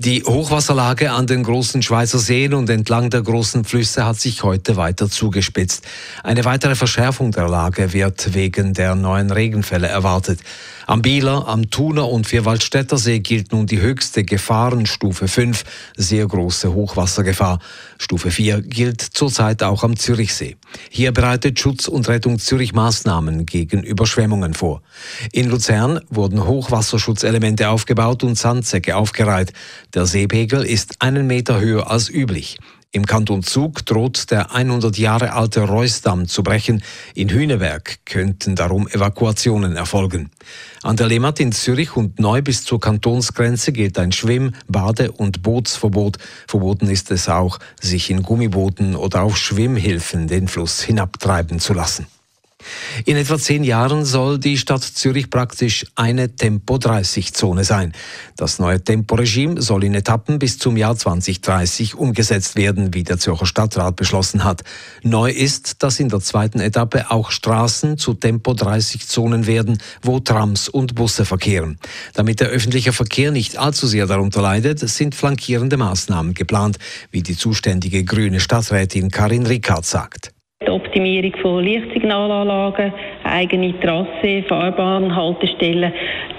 Die Hochwasserlage an den großen Schweizer Seen und entlang der großen Flüsse hat sich heute weiter zugespitzt. Eine weitere Verschärfung der Lage wird wegen der neuen Regenfälle erwartet. Am Bieler, am Thuner und Vierwaldstätter See gilt nun die höchste Gefahrenstufe 5, sehr große Hochwassergefahr. Stufe 4 gilt zurzeit auch am Zürichsee. Hier bereitet Schutz und Rettung Zürich Maßnahmen gegen Überschwemmungen vor. In Luzern wurden Hochwasserschutzelemente aufgebaut und Sandsäcke aufgereiht. Der Seepegel ist einen Meter höher als üblich. Im Kanton Zug droht der 100 Jahre alte Reusdamm zu brechen. In Hüneberg könnten darum Evakuationen erfolgen. An der Lemmat in Zürich und neu bis zur Kantonsgrenze gilt ein Schwimm-, Bade- und Bootsverbot. Verboten ist es auch, sich in Gummibooten oder auf Schwimmhilfen den Fluss hinabtreiben zu lassen. In etwa zehn Jahren soll die Stadt Zürich praktisch eine Tempo-30-Zone sein. Das neue Temporegime soll in Etappen bis zum Jahr 2030 umgesetzt werden, wie der Zürcher Stadtrat beschlossen hat. Neu ist, dass in der zweiten Etappe auch Straßen zu Tempo-30-Zonen werden, wo Trams und Busse verkehren. Damit der öffentliche Verkehr nicht allzu sehr darunter leidet, sind flankierende Maßnahmen geplant, wie die zuständige grüne Stadträtin Karin Rickard sagt. Die Optimierung von Lichtsignalanlagen, eigene Trasse, Fahrbahnhaltestellen,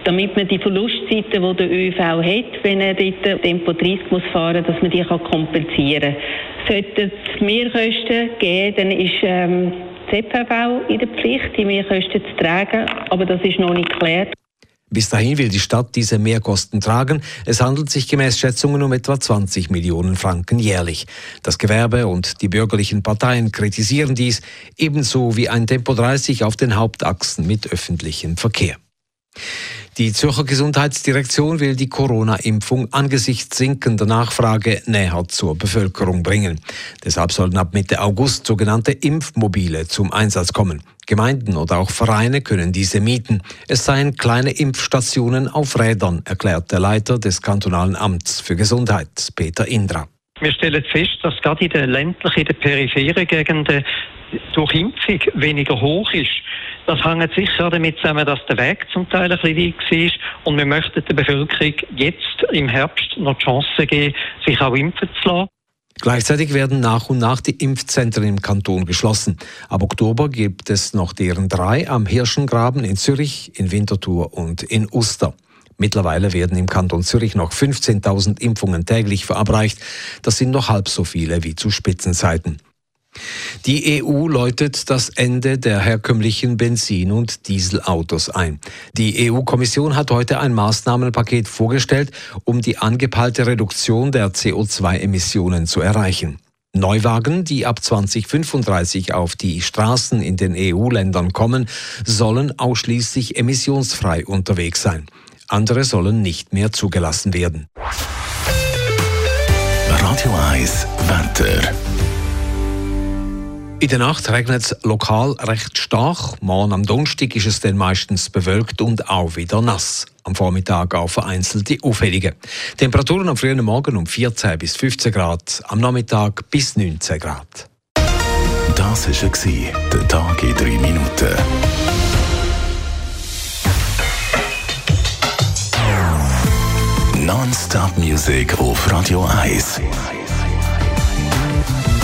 damit man die Verlustzeiten, die der ÖV hat, wenn er dort Tempo 30 muss fahren, dass man die kann kompensieren kann. Sollte es Mehrkosten geben, dann ist ähm, ZPV in der Pflicht, die Mehrkosten zu tragen, aber das ist noch nicht geklärt. Bis dahin will die Stadt diese Mehrkosten tragen. Es handelt sich gemäß Schätzungen um etwa 20 Millionen Franken jährlich. Das Gewerbe und die bürgerlichen Parteien kritisieren dies, ebenso wie ein Tempo 30 auf den Hauptachsen mit öffentlichem Verkehr. Die Zürcher Gesundheitsdirektion will die Corona-Impfung angesichts sinkender Nachfrage näher zur Bevölkerung bringen. Deshalb sollen ab Mitte August sogenannte Impfmobile zum Einsatz kommen. Gemeinden oder auch Vereine können diese mieten. Es seien kleine Impfstationen auf Rädern, erklärt der Leiter des kantonalen Amts für Gesundheit, Peter Indra. Wir stellen fest, dass gerade in den ländlichen, in den peripheren Gegenden durch Impfung weniger hoch ist. Das hängt sicher damit zusammen, dass der Weg zum Teil ein bisschen weit war und wir möchten der Bevölkerung jetzt im Herbst noch die Chance geben, sich auch impfen zu lassen. Gleichzeitig werden nach und nach die Impfzentren im Kanton geschlossen. Ab Oktober gibt es noch deren drei am Hirschengraben in Zürich, in Winterthur und in Uster. Mittlerweile werden im Kanton Zürich noch 15.000 Impfungen täglich verabreicht. Das sind noch halb so viele wie zu Spitzenzeiten. Die EU läutet das Ende der herkömmlichen Benzin- und Dieselautos ein. Die EU-Kommission hat heute ein Maßnahmenpaket vorgestellt, um die angepeilte Reduktion der CO2-Emissionen zu erreichen. Neuwagen, die ab 2035 auf die Straßen in den EU-Ländern kommen, sollen ausschließlich emissionsfrei unterwegs sein. Andere sollen nicht mehr zugelassen werden. Radio 1 Wetter. In der Nacht regnet es lokal recht stark. Morgen am Donnerstag ist es dann meistens bewölkt und auch wieder nass. Am Vormittag auch vereinzelte Aufhellungen. Temperaturen am frühen Morgen um 14 bis 15 Grad, am Nachmittag bis 19 Grad. Das war der Tag in drei Minuten. Non-Stop Music auf Radio 1.